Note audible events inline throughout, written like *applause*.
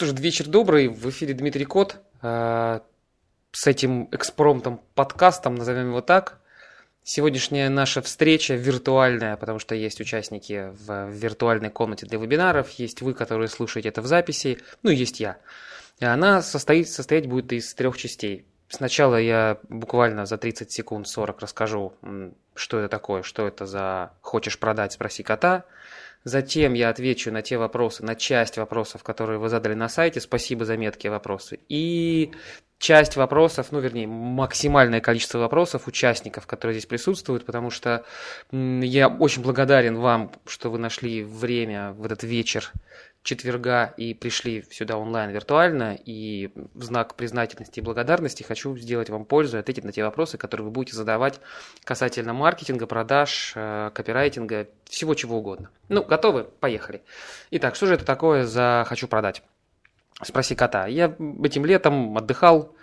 Что ж, вечер добрый. В эфире Дмитрий Кот. Э, с этим экспромтом подкастом, назовем его так. Сегодняшняя наша встреча виртуальная, потому что есть участники в виртуальной комнате для вебинаров, есть вы, которые слушаете это в записи, ну есть я. И она состоит, состоять будет из трех частей. Сначала я буквально за 30 секунд 40 расскажу, что это такое, что это за «хочешь продать, спроси кота». Затем я отвечу на те вопросы, на часть вопросов, которые вы задали на сайте. Спасибо за меткие вопросы. И часть вопросов, ну, вернее, максимальное количество вопросов участников, которые здесь присутствуют, потому что я очень благодарен вам, что вы нашли время в этот вечер четверга и пришли сюда онлайн виртуально, и в знак признательности и благодарности хочу сделать вам пользу и ответить на те вопросы, которые вы будете задавать касательно маркетинга, продаж, э, копирайтинга, всего чего угодно. Ну, готовы? Поехали. Итак, что же это такое за «хочу продать»? Спроси кота. Я этим летом отдыхал,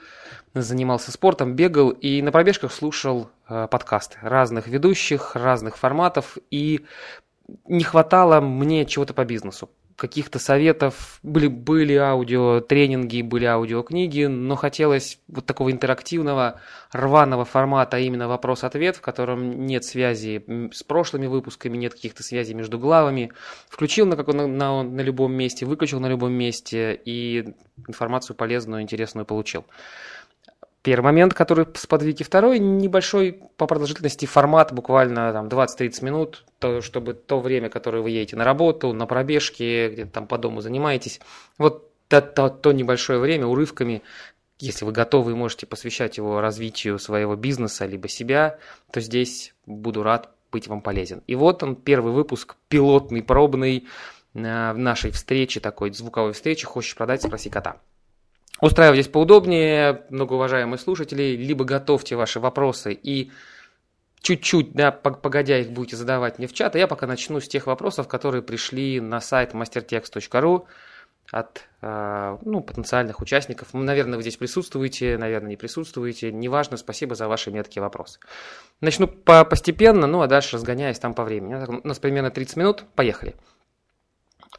занимался спортом, бегал и на пробежках слушал э, подкасты разных ведущих, разных форматов, и не хватало мне чего-то по бизнесу каких-то советов. Были, были аудио тренинги, были аудиокниги, но хотелось вот такого интерактивного, рваного формата, а именно вопрос-ответ, в котором нет связи с прошлыми выпусками, нет каких-то связей между главами. Включил на, как, на, на, на любом месте, выключил на любом месте и информацию полезную, интересную получил. Первый момент, который сподвиг, и второй небольшой по продолжительности формат, буквально там 20-30 минут, то, чтобы то время, которое вы едете на работу, на пробежке, где-то там по дому занимаетесь, вот то, то, то небольшое время урывками, если вы готовы и можете посвящать его развитию своего бизнеса либо себя, то здесь буду рад быть вам полезен. И вот он, первый выпуск, пилотный, пробный, э, в нашей встрече, такой звуковой встречи «Хочешь продать? Спроси кота». Устраивайтесь поудобнее, многоуважаемые слушатели, либо готовьте ваши вопросы и чуть-чуть, да, погодя их будете задавать мне в чат, а я пока начну с тех вопросов, которые пришли на сайт mastertext.ru от э, ну, потенциальных участников. Наверное, вы здесь присутствуете, наверное, не присутствуете. Неважно, спасибо за ваши меткие вопросы. Начну по постепенно, ну а дальше разгоняясь там по времени. У нас примерно 30 минут. Поехали.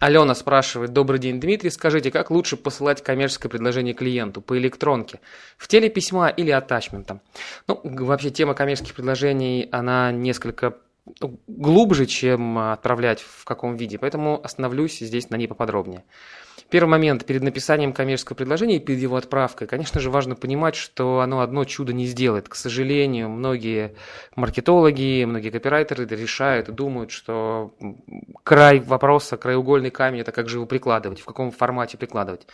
Алена спрашивает, добрый день, Дмитрий, скажите, как лучше посылать коммерческое предложение клиенту по электронке, в теле письма или атачментом? Ну, вообще тема коммерческих предложений, она несколько ну, глубже, чем отправлять в каком виде, поэтому остановлюсь здесь на ней поподробнее. Первый момент, перед написанием коммерческого предложения и перед его отправкой, конечно же, важно понимать, что оно одно чудо не сделает. К сожалению, многие маркетологи, многие копирайтеры решают и думают, что край вопроса, краеугольный камень – это как же его прикладывать, в каком формате прикладывать.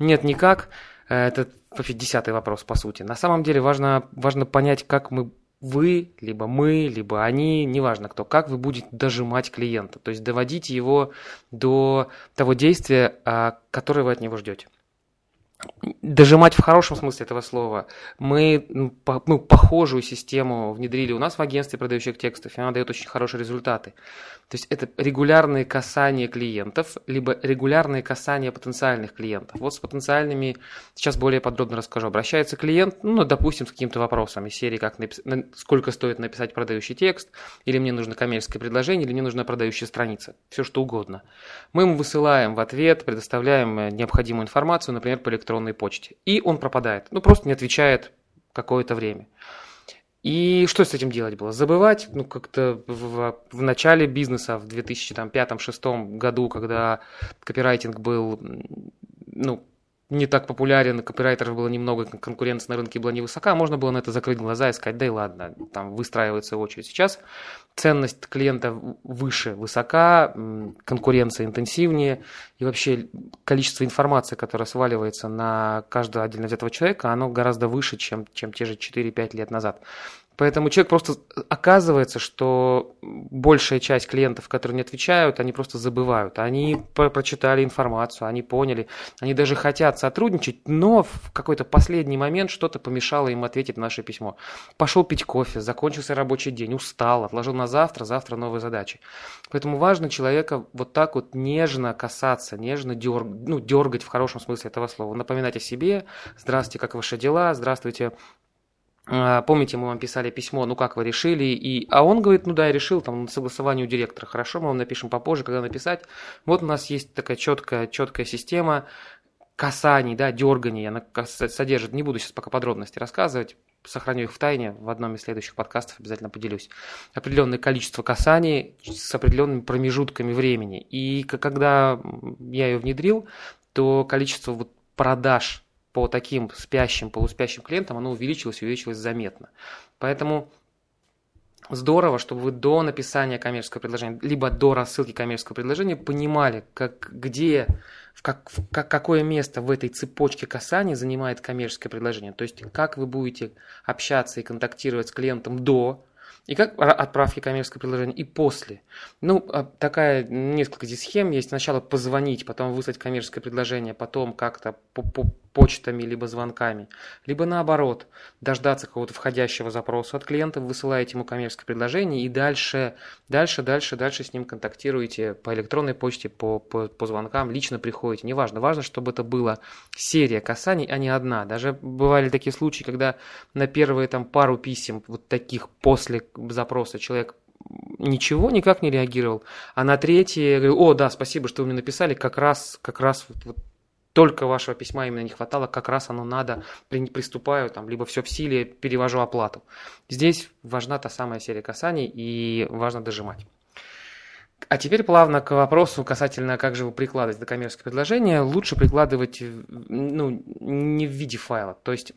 Нет, никак. Это вообще десятый вопрос, по сути. На самом деле важно, важно понять, как мы вы, либо мы, либо они, неважно кто, как вы будете дожимать клиента, то есть доводить его до того действия, а, которое вы от него ждете дожимать в хорошем смысле этого слова. Мы ну, ну, похожую систему внедрили у нас в агентстве продающих текстов, и она дает очень хорошие результаты. То есть это регулярные касания клиентов, либо регулярные касания потенциальных клиентов. Вот с потенциальными сейчас более подробно расскажу. Обращается клиент, ну, допустим, с каким-то вопросом из серии, как напис... сколько стоит написать продающий текст, или мне нужно коммерческое предложение, или мне нужна продающая страница, все что угодно. Мы ему высылаем в ответ, предоставляем э, необходимую информацию, например, по электронной почте. И он пропадает, ну, просто не отвечает какое-то время. И что с этим делать было? Забывать, ну, как-то в, в начале бизнеса, в 2005-2006 году, когда копирайтинг был, ну, не так популярен, копирайтеров было немного, конкуренция на рынке была невысока, можно было на это закрыть глаза и сказать, да и ладно, там выстраивается очередь. Сейчас ценность клиента выше, высока, конкуренция интенсивнее, и вообще количество информации, которое сваливается на каждого отдельно взятого человека, оно гораздо выше, чем, чем те же 4-5 лет назад. Поэтому человек просто оказывается, что большая часть клиентов, которые не отвечают, они просто забывают. Они про прочитали информацию, они поняли, они даже хотят сотрудничать, но в какой-то последний момент что-то помешало им ответить на наше письмо. Пошел пить кофе, закончился рабочий день, устал, отложил на завтра, завтра новые задачи. Поэтому важно человека вот так вот нежно касаться, нежно дерг, ну, дергать в хорошем смысле этого слова. Напоминать о себе, здравствуйте, как ваши дела, здравствуйте, помните, мы вам писали письмо, ну как вы решили, и... а он говорит, ну да, я решил, там, на согласовании у директора, хорошо, мы вам напишем попозже, когда написать. Вот у нас есть такая четкая, четкая система, касаний, да, дерганий она содержит. Не буду сейчас пока подробности рассказывать, сохраню их в тайне, в одном из следующих подкастов обязательно поделюсь. Определенное количество касаний с определенными промежутками времени. И когда я ее внедрил, то количество вот продаж по таким спящим, полуспящим клиентам, оно увеличилось, увеличилось заметно. Поэтому здорово, чтобы вы до написания коммерческого предложения, либо до рассылки коммерческого предложения понимали, как, где, в, как, в как, какое место в этой цепочке касаний занимает коммерческое предложение. То есть, как вы будете общаться и контактировать с клиентом до и как отправки коммерческого предложения, и после. Ну, а такая, несколько здесь схем есть. Сначала позвонить, потом выслать коммерческое предложение, потом как-то почтами, либо звонками. Либо наоборот, дождаться какого-то входящего запроса от клиента, высылаете ему коммерческое предложение и дальше, дальше, дальше, дальше с ним контактируете по электронной почте, по, по, по звонкам, лично приходите. Неважно, важно, чтобы это была серия касаний, а не одна. Даже бывали такие случаи, когда на первые там пару писем вот таких после запроса человек ничего никак не реагировал. А на третье говорю, о, да, спасибо, что вы мне написали, как раз, как раз вот, вот только вашего письма именно не хватало, как раз оно надо, приступаю, там, либо все в силе, перевожу оплату. Здесь важна та самая серия касаний и важно дожимать. А теперь плавно к вопросу касательно, как же вы прикладываете до коммерческое предложение. Лучше прикладывать ну, не в виде файла. То есть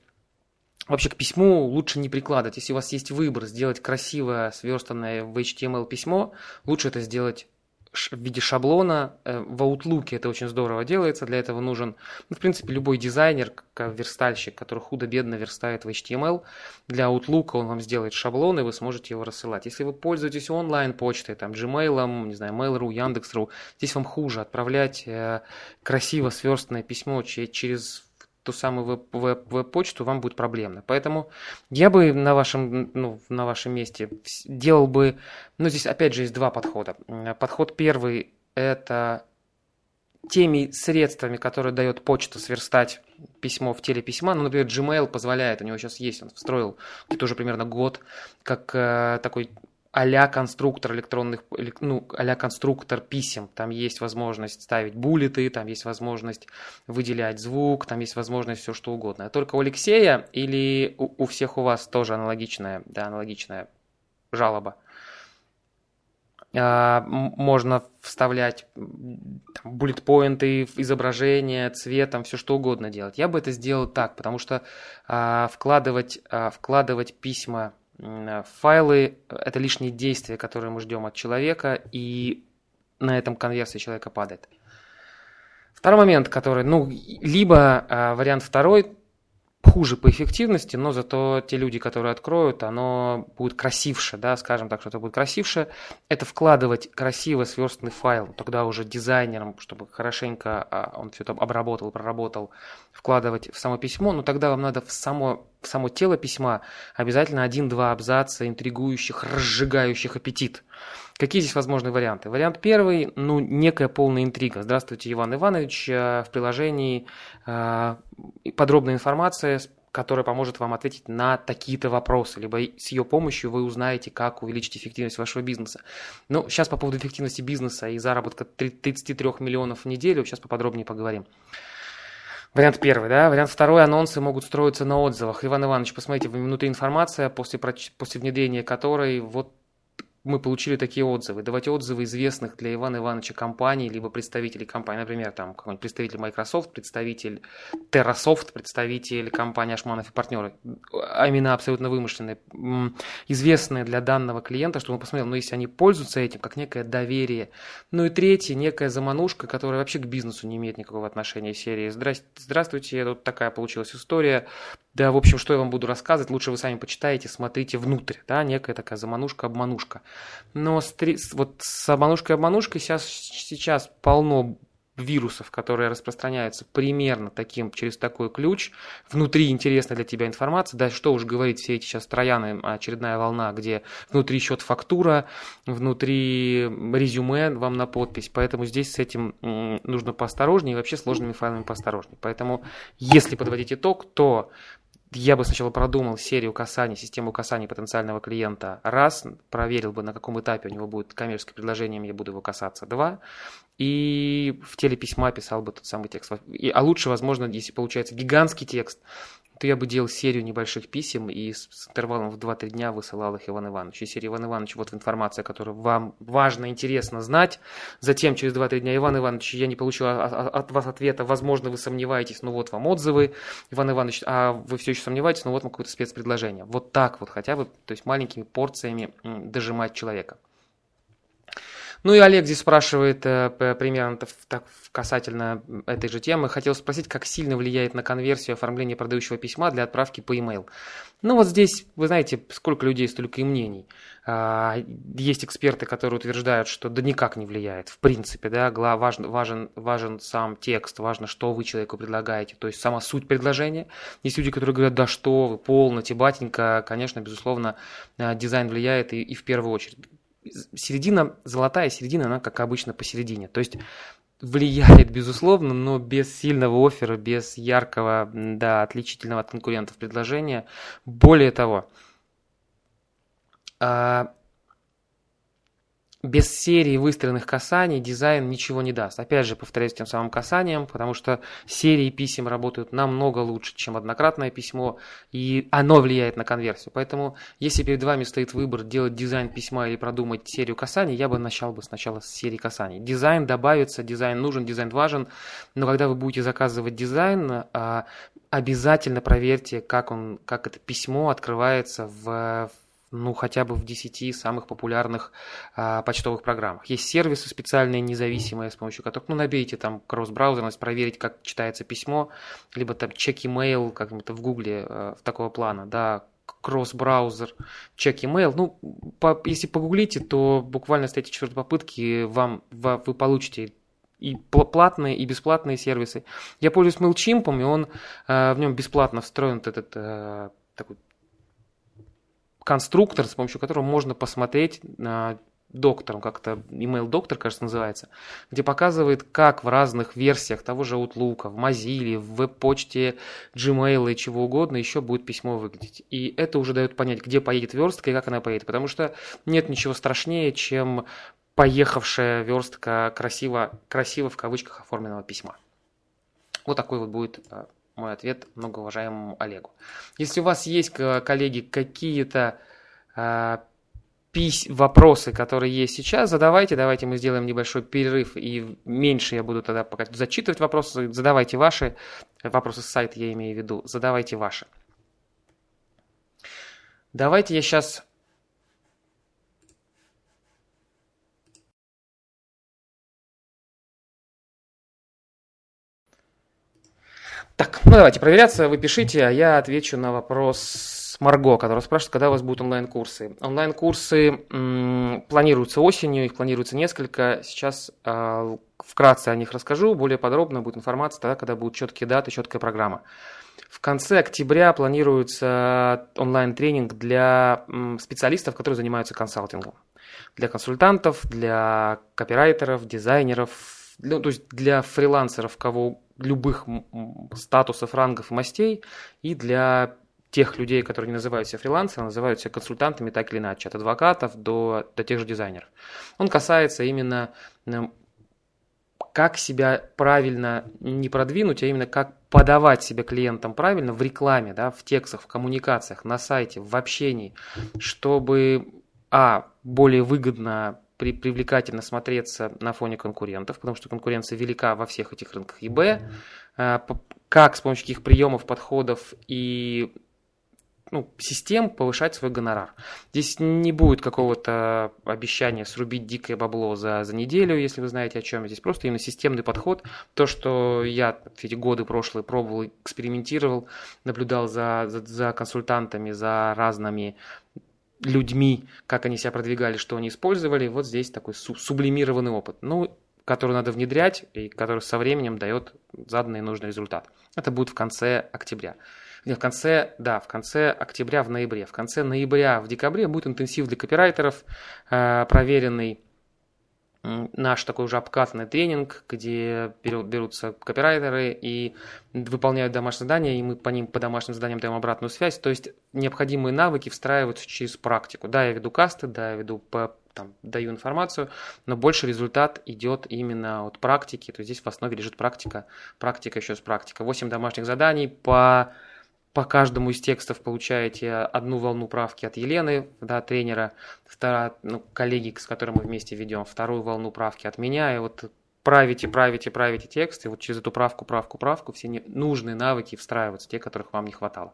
Вообще к письму лучше не прикладывать. Если у вас есть выбор сделать красивое сверстанное в HTML письмо, лучше это сделать в виде шаблона. Э, в Outlook это очень здорово делается. Для этого нужен, ну, в принципе, любой дизайнер, верстальщик, который худо-бедно верстает в HTML. Для Outlook он вам сделает шаблон, и вы сможете его рассылать. Если вы пользуетесь онлайн-почтой, там, Gmail, не знаю, Mail.ru, Яндекс.ру, здесь вам хуже отправлять э, красиво сверстанное письмо через ту самую веб-почту, вам будет проблемно. Поэтому я бы на вашем, ну, на вашем месте делал бы, ну, здесь опять же есть два подхода. Подход первый – это теми средствами, которые дает почта сверстать письмо в теле письма. Ну, например, Gmail позволяет, у него сейчас есть, он встроил где-то уже примерно год, как э, такой а конструктор электронных, ну, а конструктор писем. Там есть возможность ставить буллеты, там есть возможность выделять звук, там есть возможность все что угодно. А только у Алексея или у, у всех у вас тоже аналогичная, да, аналогичная жалоба? А, можно вставлять буллет-поинты, изображения, цветом, все что угодно делать. Я бы это сделал так, потому что а, вкладывать, а, вкладывать письма файлы – это лишние действия, которые мы ждем от человека, и на этом конверсия человека падает. Второй момент, который, ну, либо э, вариант второй, хуже по эффективности, но зато те люди, которые откроют, оно будет красивше, да, скажем так, что это будет красивше. Это вкладывать красиво сверстанный файл, тогда уже дизайнером, чтобы хорошенько а, он все это обработал, проработал, вкладывать в само письмо, но тогда вам надо в само, в само тело письма обязательно один-два абзаца интригующих, разжигающих аппетит. Какие здесь возможные варианты? Вариант первый, ну, некая полная интрига. Здравствуйте, Иван Иванович. Э, в приложении э, подробная информация, которая поможет вам ответить на такие-то вопросы, либо с ее помощью вы узнаете, как увеличить эффективность вашего бизнеса. Ну, сейчас по поводу эффективности бизнеса и заработка 33 миллионов в неделю, сейчас поподробнее поговорим. Вариант первый, да. Вариант второй. Анонсы могут строиться на отзывах. Иван Иванович, посмотрите, внутри информация, после, после внедрения которой вот мы получили такие отзывы. Давайте отзывы известных для Ивана Ивановича компаний, либо представителей компании, например, там какой-нибудь представитель Microsoft, представитель TerraSoft, представитель компании Ашманов и партнеры. А имена абсолютно вымышленные, известные для данного клиента, чтобы он посмотрел, ну, если они пользуются этим, как некое доверие. Ну и третье, некая заманушка, которая вообще к бизнесу не имеет никакого отношения серии. Здравствуйте, тут такая получилась история. Да, в общем, что я вам буду рассказывать, лучше вы сами почитаете, смотрите внутрь, да, некая такая заманушка-обманушка. Но с, вот с обманушкой-обманушкой сейчас, сейчас полно вирусов, которые распространяются примерно таким, через такой ключ. Внутри интересна для тебя информация. Да что уж говорить, все эти сейчас трояны, очередная волна, где внутри счет фактура, внутри резюме вам на подпись. Поэтому здесь с этим нужно поосторожнее и вообще сложными файлами поосторожнее. Поэтому, если подводить итог, то я бы сначала продумал серию касаний, систему касаний потенциального клиента. Раз, проверил бы, на каком этапе у него будет коммерческое предложение, я буду его касаться. Два, и в теле письма писал бы тот самый текст. А лучше, возможно, если получается гигантский текст, то я бы делал серию небольших писем и с, интервалом в 2-3 дня высылал их Иван Иванович. И серия Иван Иванович, вот информация, которую вам важно, интересно знать. Затем через 2-3 дня Иван Иванович, я не получил от вас ответа, возможно, вы сомневаетесь, но вот вам отзывы. Иван Иванович, а вы все еще сомневаетесь, ну вот вам какое-то спецпредложение. Вот так вот хотя бы, то есть маленькими порциями дожимать человека. Ну и Олег здесь спрашивает э, примерно так, касательно этой же темы. Хотел спросить, как сильно влияет на конверсию оформление продающего письма для отправки по e-mail. Ну вот здесь, вы знаете, сколько людей, столько и мнений. А, есть эксперты, которые утверждают, что да никак не влияет, в принципе, да, важен, важен, важен сам текст, важно, что вы человеку предлагаете, то есть сама суть предложения. Есть люди, которые говорят, да что вы, полноте, батенька, конечно, безусловно, э, дизайн влияет и, и в первую очередь середина, золотая середина, она, как обычно, посередине. То есть влияет, безусловно, но без сильного оффера, без яркого, да, отличительного от конкурентов предложения. Более того, а, без серии выстроенных касаний дизайн ничего не даст. Опять же, повторяюсь тем самым касанием, потому что серии писем работают намного лучше, чем однократное письмо, и оно влияет на конверсию. Поэтому, если перед вами стоит выбор делать дизайн письма или продумать серию касаний, я бы начал бы сначала с серии касаний. Дизайн добавится, дизайн нужен, дизайн важен, но когда вы будете заказывать дизайн, а, обязательно проверьте, как, он, как это письмо открывается в ну, хотя бы в 10 самых популярных а, почтовых программах. Есть сервисы специальные, независимые, с помощью которых, ну, набейте там кросс-браузерность, проверить, как читается письмо, либо там чек email, как-то в гугле а, такого плана, да, кросс-браузер, чек email. Ну, по, если погуглите, то буквально с третьей четвертой попытки вам, вы получите и платные, и бесплатные сервисы. Я пользуюсь MailChimp, и он, э, в нем бесплатно встроен этот э, такой конструктор, с помощью которого можно посмотреть на доктором, как-то email доктор, кажется, называется, где показывает, как в разных версиях того же Outlook, в Mozilla, в веб-почте, Gmail и чего угодно еще будет письмо выглядеть. И это уже дает понять, где поедет верстка и как она поедет. Потому что нет ничего страшнее, чем поехавшая верстка красиво, красиво в кавычках оформленного письма. Вот такой вот будет а, мой ответ многоуважаемому Олегу. Если у вас есть, коллеги, какие-то э, вопросы, которые есть сейчас, задавайте, давайте мы сделаем небольшой перерыв, и меньше я буду тогда пока зачитывать вопросы, задавайте ваши, вопросы с сайта я имею в виду, задавайте ваши. Давайте я сейчас Так, ну давайте проверяться, вы пишите, а я отвечу на вопрос Марго, который спрашивает, когда у вас будут онлайн-курсы. Онлайн-курсы м, планируются осенью, их планируется несколько. Сейчас э, вкратце о них расскажу, более подробно будет информация тогда, когда будут четкие даты, четкая программа. В конце октября планируется онлайн-тренинг для специалистов, которые занимаются консалтингом. Для консультантов, для копирайтеров, дизайнеров, для, то есть для фрилансеров, кого любых статусов, рангов и мастей, и для тех людей, которые не называют себя фрилансерами, называют себя консультантами так или иначе, от адвокатов до, до тех же дизайнеров. Он касается именно эм, как себя правильно не продвинуть, а именно как подавать себя клиентам правильно в рекламе, да, в текстах, в коммуникациях, на сайте, в общении, чтобы, а, более выгодно при, привлекательно смотреться на фоне конкурентов, потому что конкуренция велика во всех этих рынках. И Б, э, как с помощью каких приемов, подходов и ну, систем повышать свой гонорар. Здесь не будет какого-то обещания срубить дикое бабло за, за неделю, если вы знаете о чем. Здесь просто именно системный подход. То, что я эти годы прошлые пробовал, экспериментировал, наблюдал за, за, за консультантами, за разными людьми, как они себя продвигали, что они использовали. Вот здесь такой сублимированный опыт, ну, который надо внедрять и который со временем дает заданный нужный результат. Это будет в конце октября. В конце, да, в конце октября, в ноябре. В конце ноября, в декабре будет интенсив для копирайтеров, э, проверенный наш такой уже обкатанный тренинг, где берутся копирайтеры и выполняют домашние задания, и мы по ним, по домашним заданиям даем обратную связь. То есть необходимые навыки встраиваются через практику. Да, я веду касты, да, я веду по там, даю информацию, но больше результат идет именно от практики, то есть здесь в основе лежит практика, практика еще с практика. 8 домашних заданий по по каждому из текстов получаете одну волну правки от Елены, да, тренера, вторая, ну, коллеги, с которым мы вместе ведем, вторую волну правки от меня, и вот правите, правите, правите текст, и вот через эту правку, правку, правку все нужные навыки встраиваются, те, которых вам не хватало.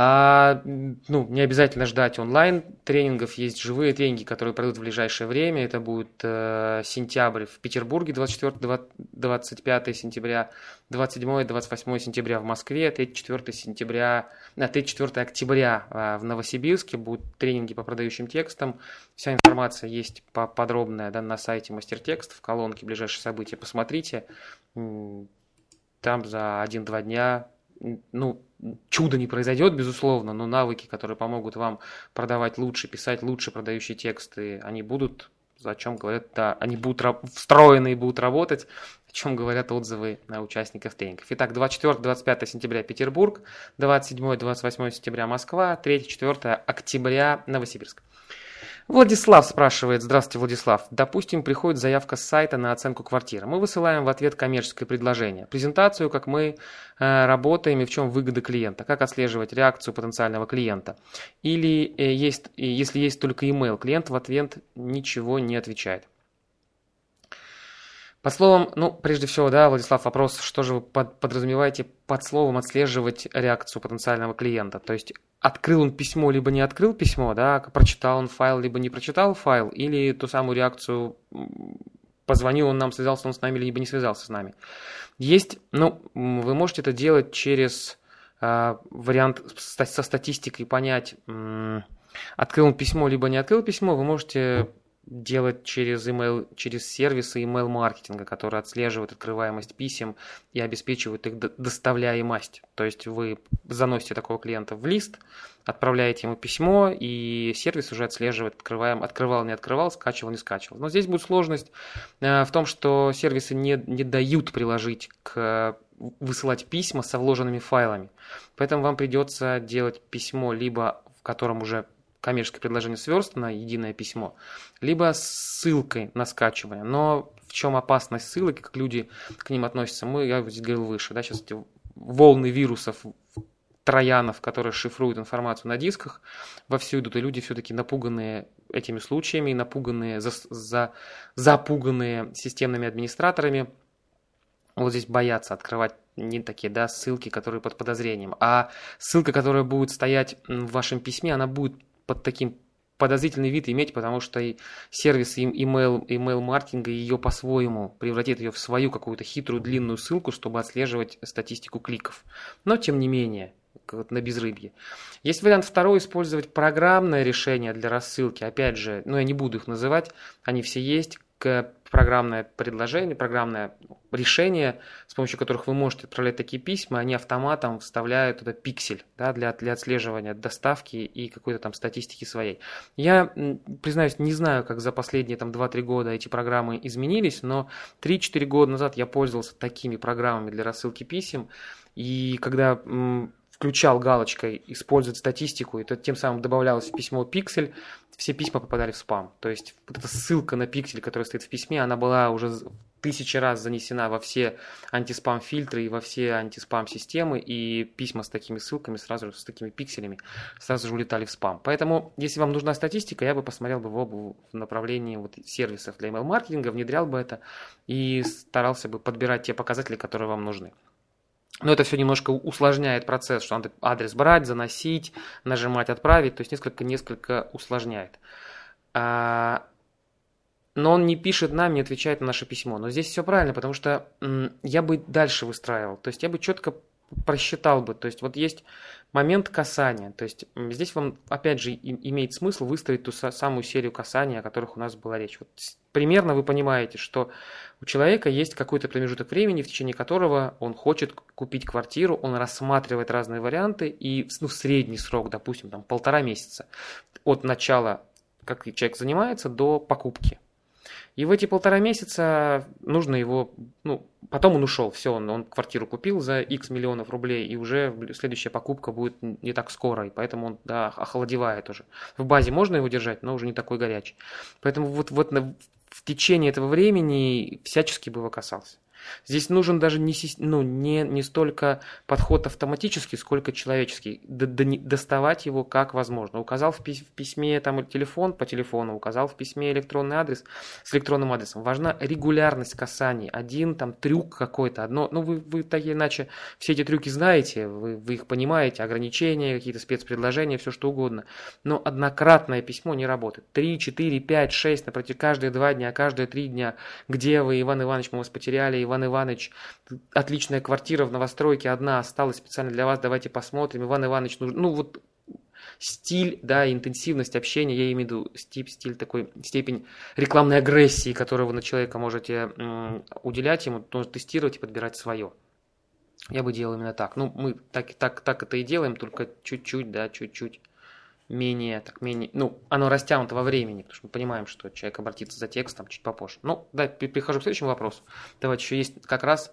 А, ну, не обязательно ждать онлайн тренингов, есть живые тренинги, которые пройдут в ближайшее время. Это будет э, сентябрь в Петербурге, 24-25 сентября, 27-28 сентября в Москве, 3-4 сентября, 3-4 октября э, в Новосибирске будут тренинги по продающим текстам. Вся информация есть подробная да, на сайте Мастертекст, в колонке ближайшие события. Посмотрите, там за 1-2 дня ну, чудо не произойдет, безусловно, но навыки, которые помогут вам продавать лучше, писать лучше продающие тексты, они будут, о чем говорят, да, они будут встроены и будут работать, о чем говорят отзывы на участников тренингов. Итак, 24-25 сентября Петербург, 27-28 сентября Москва, 3-4 октября Новосибирск. Владислав спрашивает, здравствуйте, Владислав. Допустим, приходит заявка с сайта на оценку квартиры. Мы высылаем в ответ коммерческое предложение. Презентацию, как мы э, работаем и в чем выгода клиента. Как отслеживать реакцию потенциального клиента. Или э, есть, если есть только email, клиент в ответ ничего не отвечает. Под словом, ну, прежде всего, да, Владислав, вопрос, что же вы под, подразумеваете под словом отслеживать реакцию потенциального клиента? То есть открыл он письмо, либо не открыл письмо, да, прочитал он файл, либо не прочитал файл, или ту самую реакцию позвонил он нам, связался он с нами, либо не связался с нами. Есть, ну, вы можете это делать через э, вариант со статистикой понять, открыл он письмо, либо не открыл письмо, вы можете делать через email, через сервисы email маркетинга, которые отслеживают открываемость писем и обеспечивают их доставляемость. То есть вы заносите такого клиента в лист, отправляете ему письмо, и сервис уже отслеживает, открываем, открывал, не открывал, скачивал, не скачивал. Но здесь будет сложность э, в том, что сервисы не, не дают приложить к высылать письма со вложенными файлами. Поэтому вам придется делать письмо, либо в котором уже коммерческое предложение сверстано, единое письмо, либо ссылкой на скачивание. Но в чем опасность ссылок, как люди к ним относятся, мы, я говорил выше, да, сейчас эти волны вирусов, троянов, которые шифруют информацию на дисках, вовсю идут, и люди все-таки напуганные этими случаями, напуганные, за, за, запуганные системными администраторами, вот здесь боятся открывать не такие, да, ссылки, которые под подозрением. А ссылка, которая будет стоять в вашем письме, она будет под таким подозрительный вид иметь, потому что и сервис email, email маркетинга ее по-своему превратит ее в свою какую-то хитрую длинную ссылку, чтобы отслеживать статистику кликов. Но тем не менее, вот на безрыбье. Есть вариант второй, использовать программное решение для рассылки. Опять же, ну я не буду их называть, они все есть программное предложение, программное решение, с помощью которых вы можете отправлять такие письма, они автоматом вставляют туда пиксель да, для, для отслеживания доставки и какой-то там статистики своей. Я, признаюсь, не знаю, как за последние там 2-3 года эти программы изменились, но 3-4 года назад я пользовался такими программами для рассылки писем, и когда включал галочкой «Использовать статистику», и то тем самым добавлялось в письмо пиксель, все письма попадали в спам. То есть вот эта ссылка на пиксель, которая стоит в письме, она была уже тысячи раз занесена во все антиспам-фильтры и во все антиспам-системы, и письма с такими ссылками сразу же, с такими пикселями сразу же улетали в спам. Поэтому, если вам нужна статистика, я бы посмотрел бы в направлении вот сервисов для email-маркетинга, внедрял бы это и старался бы подбирать те показатели, которые вам нужны. Но это все немножко усложняет процесс, что надо адрес брать, заносить, нажимать «Отправить», то есть несколько-несколько усложняет. А, но он не пишет нам, не отвечает на наше письмо. Но здесь все правильно, потому что я бы дальше выстраивал. То есть я бы четко просчитал бы. То есть вот есть момент касания. То есть здесь вам, опять же, имеет смысл выстроить ту самую серию касания, о которых у нас была речь. Вот примерно вы понимаете, что у человека есть какой-то промежуток времени, в течение которого он хочет купить квартиру, он рассматривает разные варианты, и ну, средний срок, допустим, там полтора месяца от начала, как человек занимается, до покупки. И в эти полтора месяца нужно его, ну, потом он ушел, все, он, он квартиру купил за X миллионов рублей, и уже следующая покупка будет не так скоро, и поэтому он, да, охладевает уже. В базе можно его держать, но уже не такой горячий. Поэтому вот, вот в течение этого времени всячески бы касался. Здесь нужен даже не, ну, не, не столько подход автоматический, сколько человеческий. Д -д доставать его как возможно. Указал в, пись в письме там, телефон по телефону, указал в письме электронный адрес с электронным адресом. Важна регулярность касаний. Один там трюк какой-то, одно. Ну, вы, вы так или иначе все эти трюки знаете, вы, вы их понимаете, ограничения, какие-то спецпредложения, все что угодно. Но однократное письмо не работает. Три, четыре, пять, шесть, напротив каждые два дня, каждые три дня. Где вы, Иван Иванович, мы вас потеряли, Иван Иванович, отличная квартира в новостройке, одна осталась специально для вас, давайте посмотрим. Иван Иванович, нужен, ну вот стиль, да, интенсивность общения, я имею в виду стиль, стиль такой, степень рекламной агрессии, которую вы на человека можете м, уделять ему, нужно тестировать и подбирать свое. Я бы делал именно так. Ну, мы так, так, так это и делаем, только чуть-чуть, да, чуть-чуть менее, так, менее, ну, оно растянуто во времени, потому что мы понимаем, что человек обратится за текстом чуть попозже. Ну, да, перехожу к следующему вопросу. Давайте еще есть как раз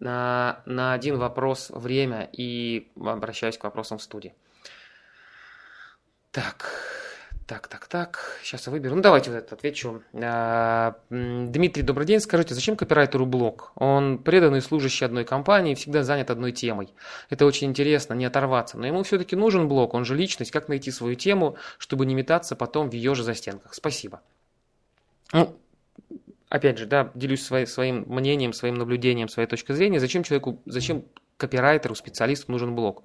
на, на один вопрос время и обращаюсь к вопросам в студии. Так, так, так, так. Сейчас я выберу. Ну, давайте вот это отвечу. А, Дмитрий, добрый день. Скажите, зачем копирайтеру блог? Он преданный служащий одной компании, всегда занят одной темой. Это очень интересно, не оторваться. Но ему все-таки нужен блог, он же личность. Как найти свою тему, чтобы не метаться потом в ее же застенках? Спасибо. Ну, опять же, да, делюсь свои, своим мнением, своим наблюдением, своей точкой зрения. Зачем человеку, зачем копирайтеру, специалисту нужен блог?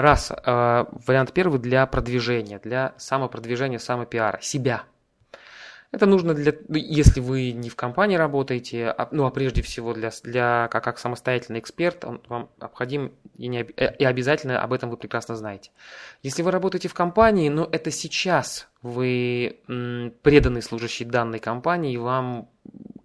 Раз, э, вариант первый для продвижения, для самопродвижения, самопиара, себя. Это нужно для, ну, если вы не в компании работаете, а, ну а прежде всего для, для как, как самостоятельный эксперт, он вам необходим и, не, и обязательно об этом вы прекрасно знаете. Если вы работаете в компании, но это сейчас вы м, преданный служащий данной компании, вам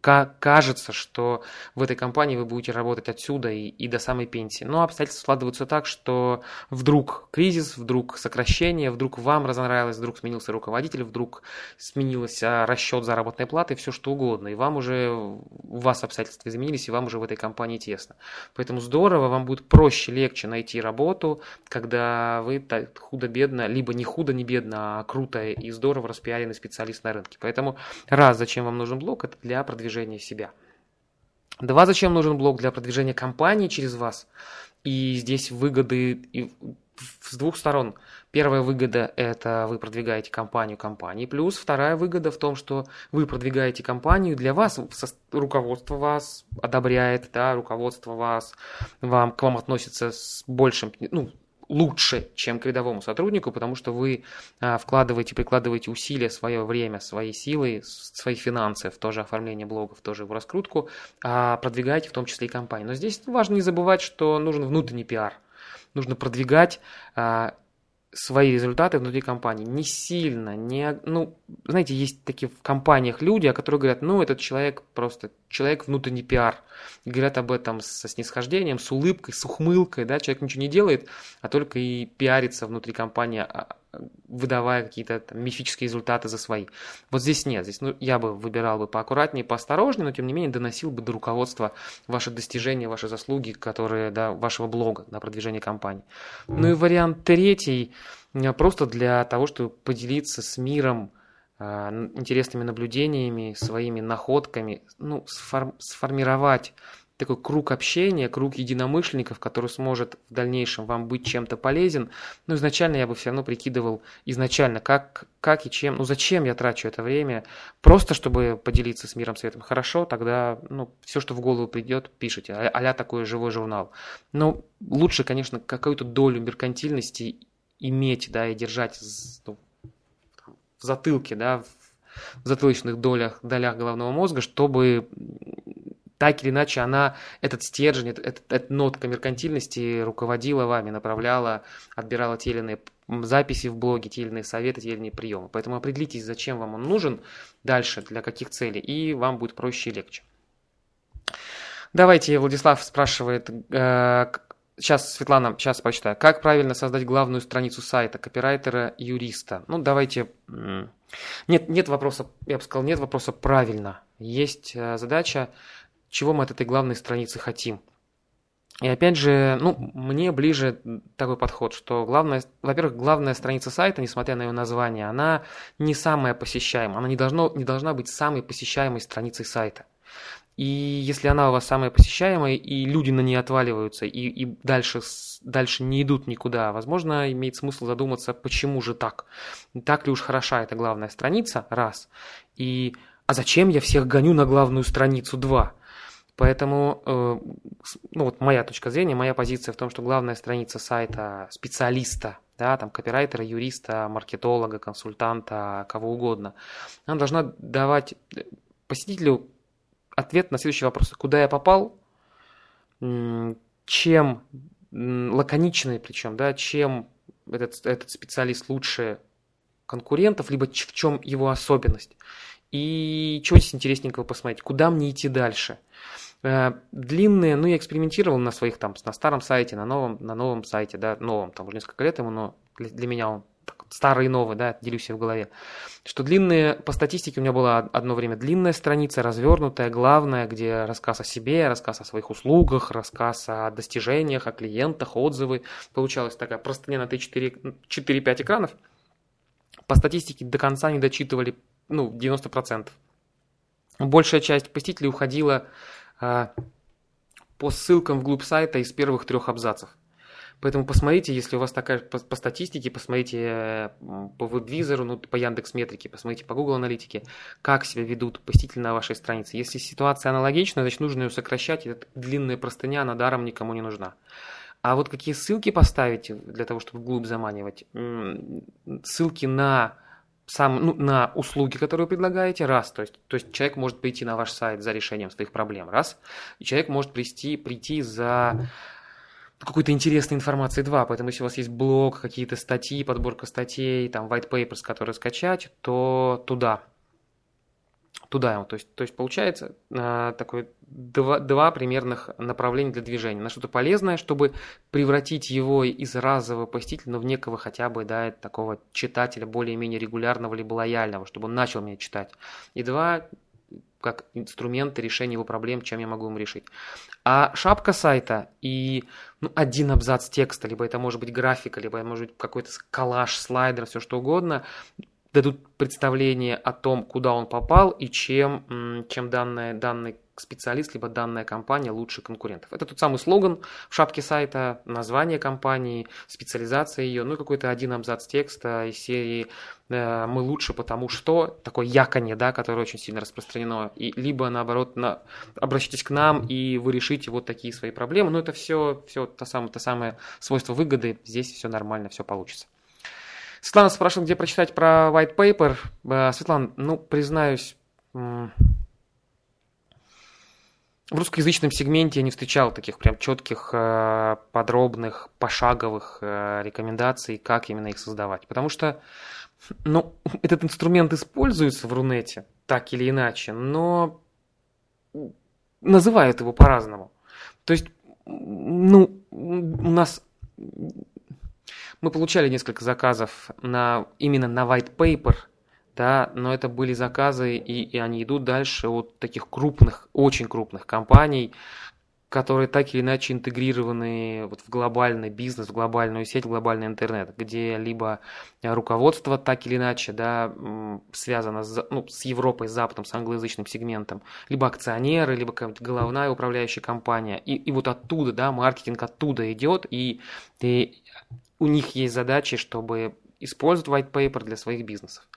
кажется, что в этой компании вы будете работать отсюда и, и до самой пенсии. Но обстоятельства складываются так, что вдруг кризис, вдруг сокращение, вдруг вам разонравилось, вдруг сменился руководитель, вдруг сменился расчет заработной платы, все что угодно. И вам уже, у вас обстоятельства изменились, и вам уже в этой компании тесно. Поэтому здорово, вам будет проще, легче найти работу, когда вы худо-бедно, либо не худо, не бедно, а круто и здорово распиаренный специалист на рынке. Поэтому раз, зачем вам нужен блог, это для продвижения продвижения себя. Два, зачем нужен блог для продвижения компании через вас? И здесь выгоды с двух сторон. Первая выгода – это вы продвигаете компанию компании, плюс вторая выгода в том, что вы продвигаете компанию, для вас руководство вас одобряет, да, руководство вас, вам, к вам относится с большим, ну, лучше, чем к рядовому сотруднику, потому что вы а, вкладываете, прикладываете усилия, свое время, свои силы, свои финансы в то же оформление блогов, в то же в раскрутку, а продвигаете в том числе и компанию. Но здесь важно не забывать, что нужен внутренний пиар. Нужно продвигать а, свои результаты внутри компании. Не сильно, не, ну, знаете, есть такие в компаниях люди, о которых говорят, ну, этот человек просто, человек внутренний пиар. И говорят об этом со снисхождением, с улыбкой, с ухмылкой, да, человек ничего не делает, а только и пиарится внутри компании, а, выдавая какие-то там, мифические результаты за свои. Вот здесь нет, здесь ну, я бы выбирал бы поаккуратнее, поосторожнее, но тем не менее доносил бы до руководства ваши достижения, ваши заслуги, которые, да, вашего блога на продвижение компании. Ну и вариант третий, э, просто для того, чтобы поделиться с миром э, интересными наблюдениями, своими находками, ну, сформ, сформировать такой круг общения, круг единомышленников, который сможет в дальнейшем вам быть чем-то полезен. Но изначально я бы все равно прикидывал изначально, как, как и чем, ну зачем я трачу это время, просто чтобы поделиться с миром светом. Хорошо, тогда ну, все, что в голову придет, пишите, а, а такой живой журнал. Но лучше, конечно, какую-то долю меркантильности иметь, да, и держать ну, в затылке, да, в затылочных долях, долях головного мозга, чтобы так или иначе она, этот стержень, этот, этот, эта нотка меркантильности руководила вами, направляла, отбирала те или иные записи в блоге, те или иные советы, те или иные приемы. Поэтому определитесь, зачем вам он нужен дальше, для каких целей, и вам будет проще и легче. Давайте, Владислав спрашивает, э, Сейчас, Светлана, сейчас прочитаю. Как правильно создать главную страницу сайта копирайтера-юриста? Ну, давайте... Нет, нет вопроса, я бы сказал, нет вопроса правильно. Есть э, задача, чего мы от этой главной страницы хотим. И опять же, ну, мне ближе такой подход, что главное, во-первых, главная страница сайта, несмотря на ее название, она не самая посещаемая, она не, должно, не должна быть самой посещаемой страницей сайта. И если она у вас самая посещаемая, и люди на ней отваливаются, и, и дальше, дальше не идут никуда, возможно, имеет смысл задуматься, почему же так? Так ли уж хороша эта главная страница? Раз. И а зачем я всех гоню на главную страницу? Два. Поэтому, э, ну вот моя точка зрения, моя позиция в том, что главная страница сайта специалиста, да, там копирайтера, юриста, маркетолога, консультанта, кого угодно, она должна давать посетителю ответ на следующий вопрос. Куда я попал? Чем лаконичный причем, да, чем этот, этот специалист лучше конкурентов, либо в чем его особенность. И что здесь интересненького посмотреть? Куда мне идти дальше? Э, длинные, ну, я экспериментировал на своих там, на старом сайте, на новом, на новом сайте, да, новом, там уже несколько лет ему, но для, для меня он старый и новый, да, делюсь в голове, что длинные, по статистике у меня была одно время длинная страница, развернутая, главная, где рассказ о себе, рассказ о своих услугах, рассказ о достижениях, о клиентах, отзывы. Получалась такая простыня на 3-4-5 экранов. По статистике до конца не дочитывали, ну, 90%. Большая часть посетителей уходила по ссылкам вглубь сайта из первых трех абзацев. Поэтому посмотрите, если у вас такая по, по статистике, посмотрите э, по веб-визору, ну, по Яндекс Метрике, посмотрите по Google Аналитике, как себя ведут посетители на вашей странице. Если ситуация аналогичная, значит нужно ее сокращать, эта длинная простыня, она даром никому не нужна. А вот какие ссылки поставить для того, чтобы вглубь заманивать? Ссылки на сам, ну, на услуги, которые вы предлагаете, раз, то есть, то есть человек может прийти на ваш сайт за решением своих проблем, раз, и человек может прийти, прийти за какой-то интересной информации два. Поэтому если у вас есть блог, какие-то статьи, подборка статей, там white papers, которые скачать, то туда. Туда. То есть, то есть получается э, такое два, два примерных направления для движения. На что-то полезное, чтобы превратить его из разового посетителя в некого хотя бы да, такого читателя более-менее регулярного либо лояльного, чтобы он начал меня читать. И два, как инструменты решения его проблем, чем я могу им решить. А шапка сайта и ну, один абзац текста, либо это может быть графика, либо это может быть какой-то коллаж, слайдер, все что угодно, дадут представление о том, куда он попал и чем, чем данная, данный специалист, либо данная компания лучше конкурентов. Это тот самый слоган в шапке сайта, название компании, специализация ее, ну и какой-то один абзац текста из серии э, «Мы лучше, потому что», такое яконье, да, которое очень сильно распространено, и либо наоборот, на, обращайтесь к нам, и вы решите вот такие свои проблемы, но это все, все то, самое, то самое свойство выгоды, здесь все нормально, все получится. Светлана спрашивала, где прочитать про white paper. Э, Светлана, ну, признаюсь, в русскоязычном сегменте я не встречал таких прям четких, э, подробных, пошаговых э, рекомендаций, как именно их создавать. Потому что ну, *laughs* этот инструмент используется в Рунете, так или иначе, но называют его по-разному. То есть, ну, у нас мы получали несколько заказов на, именно на white paper – да, но это были заказы, и, и они идут дальше от таких крупных, очень крупных компаний, которые так или иначе интегрированы вот в глобальный бизнес, в глобальную сеть, в глобальный интернет, где либо руководство так или иначе да, связано с, ну, с Европой, с Западом, с англоязычным сегментом, либо акционеры, либо какая-нибудь головная управляющая компания. И, и вот оттуда, да, маркетинг оттуда идет, и, и у них есть задачи, чтобы использовать white paper для своих бизнесов.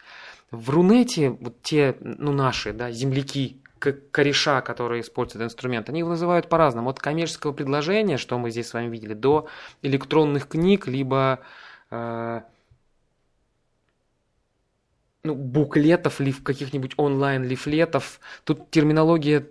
В Рунете вот те, ну, наши, да, земляки, кореша, которые используют инструмент, они его называют по-разному. От коммерческого предложения, что мы здесь с вами видели, до электронных книг, либо э, ну, буклетов, лиф, каких-нибудь онлайн-лифлетов. Тут терминология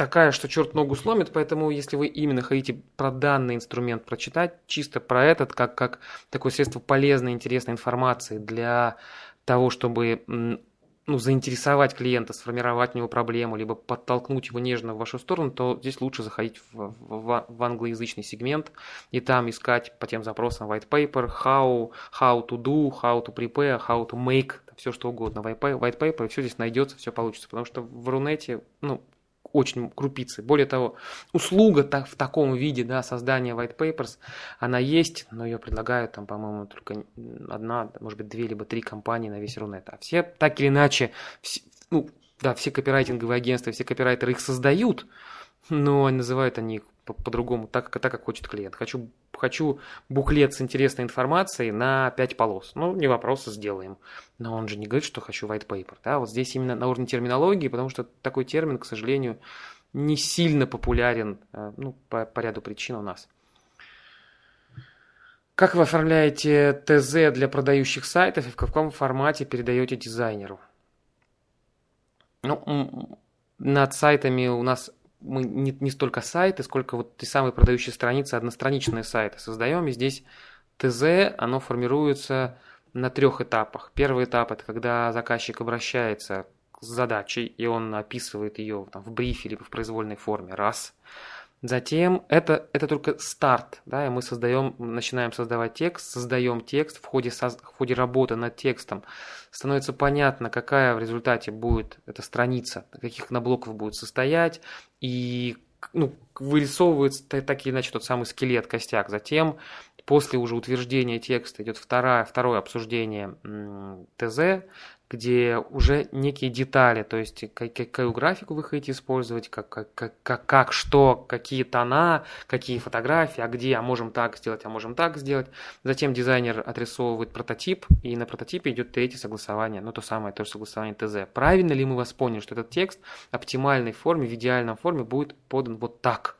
такая, что черт ногу сломит, поэтому если вы именно хотите про данный инструмент прочитать, чисто про этот, как, как такое средство полезной, интересной информации для того, чтобы ну, заинтересовать клиента, сформировать у него проблему, либо подтолкнуть его нежно в вашу сторону, то здесь лучше заходить в, в, в англоязычный сегмент и там искать по тем запросам white paper, how, how to do, how to prepare, how to make, все что угодно, white paper, и все здесь найдется, все получится, потому что в Рунете, ну, очень крупицы. Более того, услуга так, в таком виде, да, создания white papers, она есть, но ее предлагают там, по-моему, только одна, может быть, две либо три компании на весь Рунет. А все так или иначе, все, ну, да, все копирайтинговые агентства, все копирайтеры их создают, но называют они по-другому, так, так, как хочет клиент. Хочу, хочу буклет с интересной информацией на 5 полос. Ну, не вопрос, сделаем. Но он же не говорит, что хочу white paper. Да? Вот здесь именно на уровне терминологии, потому что такой термин, к сожалению, не сильно популярен э, ну, по, по ряду причин у нас. Как вы оформляете ТЗ для продающих сайтов и в каком формате передаете дизайнеру? Ну, над сайтами у нас мы не, не столько сайты, сколько вот те самые продающие страницы, одностраничные сайты создаем. И здесь ТЗ, оно формируется на трех этапах. Первый этап – это когда заказчик обращается с задачей, и он описывает ее там, в брифе либо в произвольной форме. Раз. Затем это, это только старт, да, и мы создаем, начинаем создавать текст, создаем текст, в ходе, в ходе работы над текстом становится понятно, какая в результате будет эта страница, каких на блоков будет состоять, и ну, вырисовывается так или иначе тот самый скелет, костяк. Затем, после уже утверждения текста, идет второе, второе обсуждение ТЗ, где уже некие детали, то есть какую графику вы хотите использовать, как, как, как, как что, какие тона, какие фотографии, а где, а можем так сделать, а можем так сделать. Затем дизайнер отрисовывает прототип, и на прототипе идет третье согласование, ну то самое, то же согласование ТЗ. Правильно ли мы вас поняли, что этот текст в оптимальной форме, в идеальном форме будет подан вот так?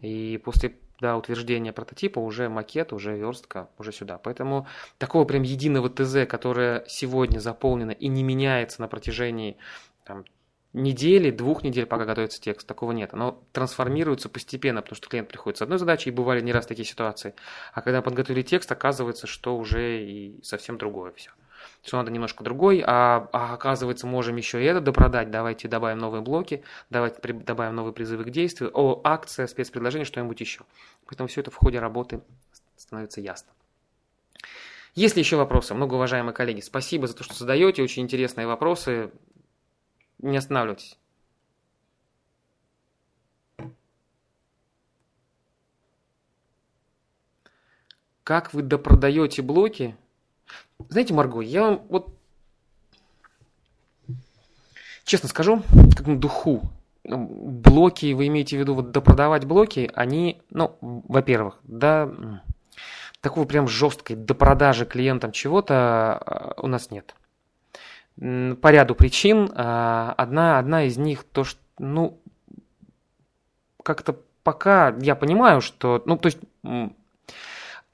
И после да, утверждение прототипа, уже макет, уже верстка, уже сюда. Поэтому такого прям единого ТЗ, которое сегодня заполнено и не меняется на протяжении там, недели, двух недель, пока готовится текст, такого нет. Оно трансформируется постепенно, потому что клиент приходит с одной задачей, и бывали не раз такие ситуации. А когда подготовили текст, оказывается, что уже и совсем другое все что надо немножко другой, а, а оказывается, можем еще и это допродать, давайте добавим новые блоки, давайте при, добавим новые призывы к действию, о, акция, спецпредложение, что-нибудь еще. Поэтому все это в ходе работы становится ясно. Есть ли еще вопросы? Много уважаемые коллеги, спасибо за то, что задаете, очень интересные вопросы. Не останавливайтесь. Как вы допродаете блоки знаете, Марго, я вам вот честно скажу, как на духу, блоки, вы имеете в виду вот допродавать блоки, они, ну, во-первых, да, такого прям жесткой допродажи клиентам чего-то а, у нас нет. По ряду причин. А, одна, одна из них то, что, ну, как-то пока я понимаю, что, ну, то есть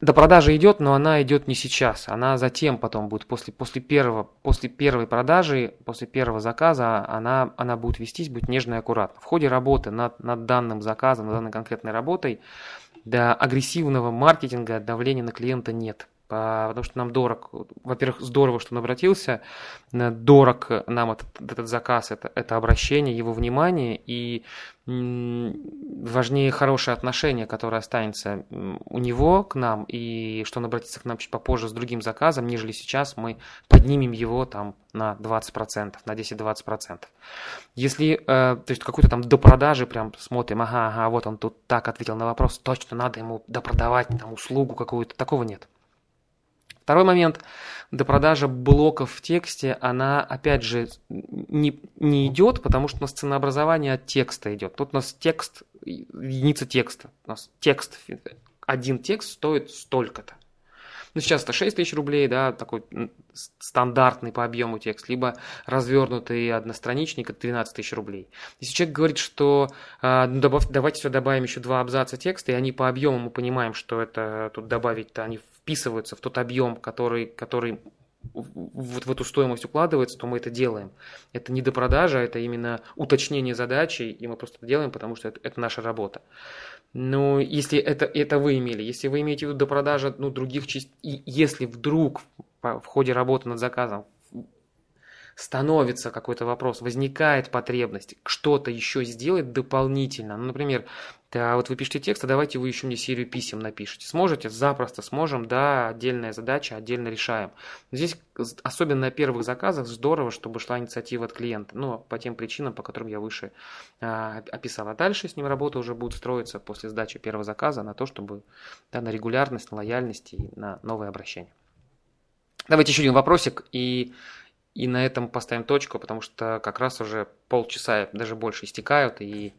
до продажи идет, но она идет не сейчас. Она затем потом будет, после, после, первого, после первой продажи, после первого заказа, она, она будет вестись, будет нежно и аккуратно. В ходе работы над, над данным заказом, над данной конкретной работой, до агрессивного маркетинга давления на клиента нет потому что нам дорог, во-первых, здорово, что он обратился, дорог нам этот, этот заказ, это, это обращение, его внимание, и важнее хорошее отношение, которое останется у него к нам, и что он обратится к нам чуть попозже с другим заказом, нежели сейчас мы поднимем его там на 20%, на 10-20%. Если, э, то есть какую-то там до продажи прям смотрим, ага, ага, вот он тут так ответил на вопрос, точно надо ему допродавать там услугу какую-то, такого нет. Второй момент, допродажа блоков в тексте, она, опять же, не, не идет, потому что у нас ценообразование от текста идет. Тут у нас текст, единица текста. У нас текст, один текст стоит столько-то. Ну, сейчас это 6 тысяч рублей, да, такой стандартный по объему текст, либо развернутый одностраничник от 12 тысяч рублей. Если человек говорит, что э, добав, давайте сюда добавим еще два абзаца текста, и они по объему мы понимаем, что это тут добавить-то они вписываются в тот объем, который, который вот в эту стоимость укладывается, то мы это делаем. Это не допродажа, это именно уточнение задачи, и мы просто это делаем, потому что это, это наша работа. Но если это, это вы имели, если вы имеете в виду допродажа ну, других частей, и если вдруг в ходе работы над заказом становится какой-то вопрос, возникает потребность что-то еще сделать дополнительно. Ну, например, да, вот вы пишете текст, а давайте вы еще мне серию писем напишите. Сможете? Запросто сможем, да, отдельная задача, отдельно решаем. Здесь, особенно на первых заказах, здорово, чтобы шла инициатива от клиента. Ну, по тем причинам, по которым я выше а, описал. А дальше с ним работа уже будет строиться после сдачи первого заказа на то, чтобы, да, на регулярность, на лояльность и на новые обращения. Давайте еще один вопросик и и на этом поставим точку, потому что как раз уже полчаса, даже больше истекают, и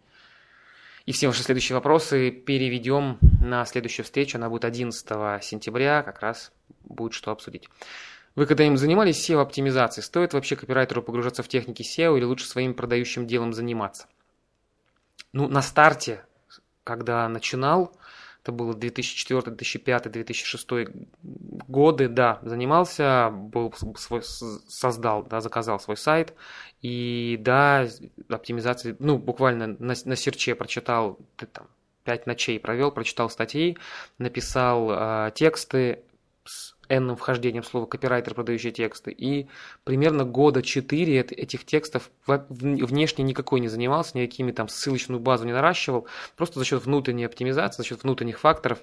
и все ваши следующие вопросы переведем на следующую встречу. Она будет 11 сентября, как раз будет что обсудить. Вы когда-нибудь занимались SEO-оптимизацией? Стоит вообще копирайтеру погружаться в техники SEO или лучше своим продающим делом заниматься? Ну, на старте, когда начинал, это было 2004, 2005, 2006 годы, да, занимался, был свой, создал, да, заказал свой сайт, и да, оптимизация, ну, буквально на, на серче прочитал, ты там, пять ночей провел, прочитал статьи, написал э, тексты, энным вхождением слова копирайтер, продающий тексты. И примерно года 4 этих текстов внешне никакой не занимался, никакими там ссылочную базу не наращивал. Просто за счет внутренней оптимизации, за счет внутренних факторов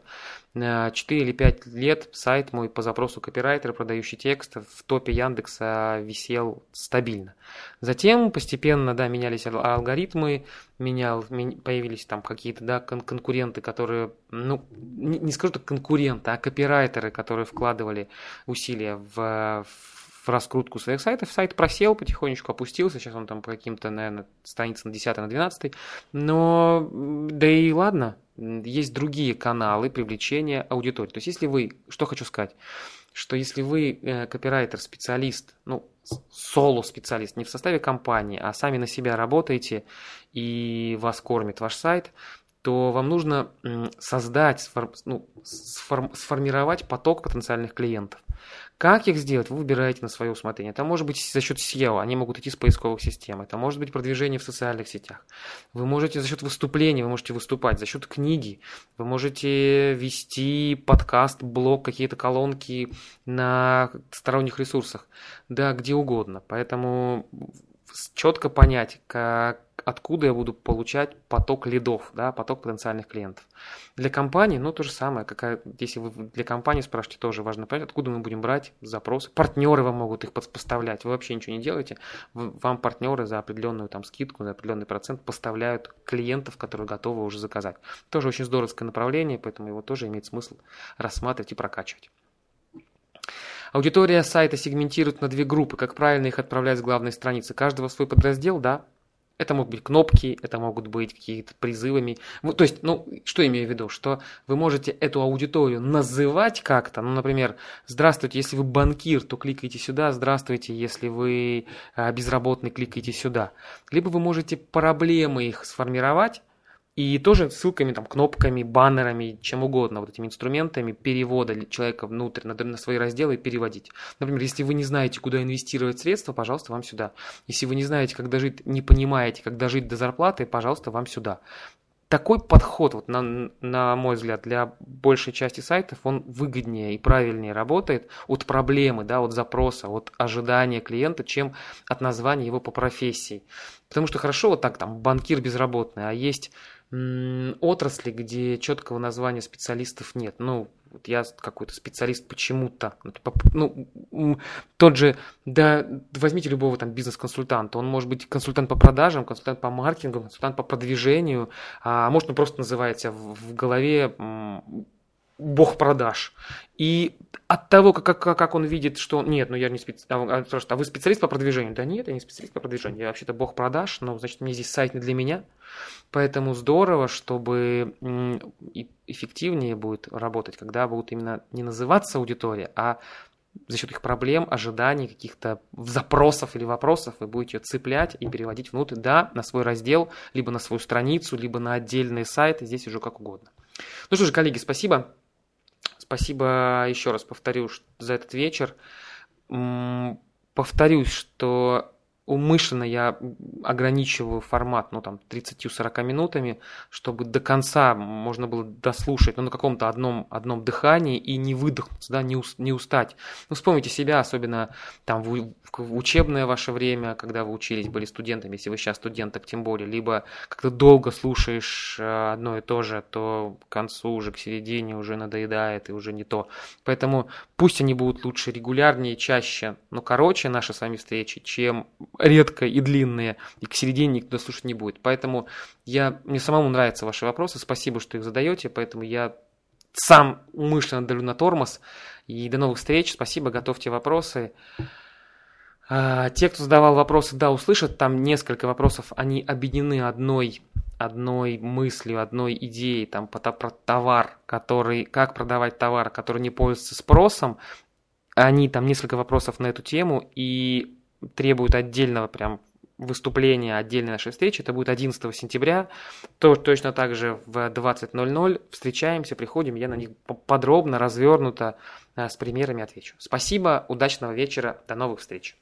4 или 5 лет сайт мой по запросу копирайтера, продающий текст, в топе Яндекса висел стабильно. Затем постепенно, да, менялись алгоритмы, менял, появились там какие-то, да, кон конкуренты, которые, ну, не, не скажу так конкуренты, а копирайтеры, которые вкладывали усилия в, в раскрутку своих сайтов. Сайт просел, потихонечку опустился, сейчас он там по каким-то, наверное, странице на 10 на 12 но да и ладно, есть другие каналы привлечения аудитории. То есть, если вы, что хочу сказать, что если вы э, копирайтер, специалист, ну, соло-специалист, не в составе компании, а сами на себя работаете и вас кормит ваш сайт, то вам нужно создать, ну, сформировать поток потенциальных клиентов. Как их сделать, вы выбираете на свое усмотрение. Это может быть за счет SEO, они могут идти с поисковых систем. Это может быть продвижение в социальных сетях. Вы можете за счет выступлений, вы можете выступать, за счет книги. Вы можете вести подкаст, блог, какие-то колонки на сторонних ресурсах. Да, где угодно. Поэтому четко понять, как, откуда я буду получать поток лидов, да, поток потенциальных клиентов. Для компании, ну, то же самое, какая, если вы для компании спрашиваете, тоже важно понять, откуда мы будем брать запросы. Партнеры вам могут их поставлять, вы вообще ничего не делаете, вам партнеры за определенную там скидку, за определенный процент поставляют клиентов, которые готовы уже заказать. Тоже очень здоровское направление, поэтому его тоже имеет смысл рассматривать и прокачивать. Аудитория сайта сегментирует на две группы. Как правильно их отправлять с главной страницы? Каждого свой подраздел, да. Это могут быть кнопки, это могут быть какие-то призывами. То есть, ну, что имею в виду? Что вы можете эту аудиторию называть как-то. Ну, например, здравствуйте, если вы банкир, то кликайте сюда. Здравствуйте, если вы а, безработный, кликайте сюда. Либо вы можете проблемы их сформировать, и тоже ссылками, там, кнопками, баннерами, чем угодно, вот этими инструментами перевода человека внутрь на, на свои разделы переводить. Например, если вы не знаете, куда инвестировать средства, пожалуйста, вам сюда. Если вы не знаете, как дожить, не понимаете, как дожить до зарплаты, пожалуйста, вам сюда. Такой подход, вот на, на мой взгляд, для большей части сайтов, он выгоднее и правильнее работает от проблемы, да, от запроса, от ожидания клиента, чем от названия его по профессии. Потому что хорошо вот так, там, банкир безработный, а есть отрасли, где четкого названия специалистов нет. Ну, вот я какой-то специалист почему-то. Ну, типа, ну, тот же, да, возьмите любого там бизнес-консультанта. Он может быть консультант по продажам, консультант по маркетингу, консультант по продвижению, а может он просто называется в, в голове бог продаж. И от того, как, как, как он видит, что нет, ну я не специалист, а, а, вы специалист по продвижению? Да нет, я не специалист по продвижению, я вообще-то бог продаж, но значит мне здесь сайт не для меня. Поэтому здорово, чтобы эффективнее будет работать, когда будут именно не называться аудитория, а за счет их проблем, ожиданий, каких-то запросов или вопросов вы будете ее цеплять и переводить внутрь, да, на свой раздел, либо на свою страницу, либо на отдельный сайт, здесь уже как угодно. Ну что же, коллеги, спасибо. Спасибо еще раз повторю за этот вечер. Повторюсь, что умышленно я ограничиваю формат, ну, там, 30-40 минутами, чтобы до конца можно было дослушать, ну, на каком-то одном, одном дыхании и не выдохнуться, да, не, ус, не устать. Ну, вспомните себя, особенно там в, в учебное ваше время, когда вы учились, были студентами, если вы сейчас студент, так тем более, либо как-то долго слушаешь э, одно и то же, то к концу уже, к середине уже надоедает и уже не то. Поэтому пусть они будут лучше регулярнее, чаще, но короче наши с вами встречи, чем редко и длинные, и к середине никто слушать не будет. Поэтому я, мне самому нравятся ваши вопросы, спасибо, что их задаете, поэтому я сам умышленно давлю на тормоз. И до новых встреч, спасибо, готовьте вопросы. А, те, кто задавал вопросы, да, услышат, там несколько вопросов, они объединены одной, одной мыслью, одной идеей, там, про, товар, который, как продавать товар, который не пользуется спросом, они там несколько вопросов на эту тему, и требуют отдельного прям выступления, отдельной нашей встречи. Это будет 11 сентября. То, точно так же в 20.00 встречаемся, приходим. Я на них подробно, развернуто э, с примерами отвечу. Спасибо, удачного вечера, до новых встреч.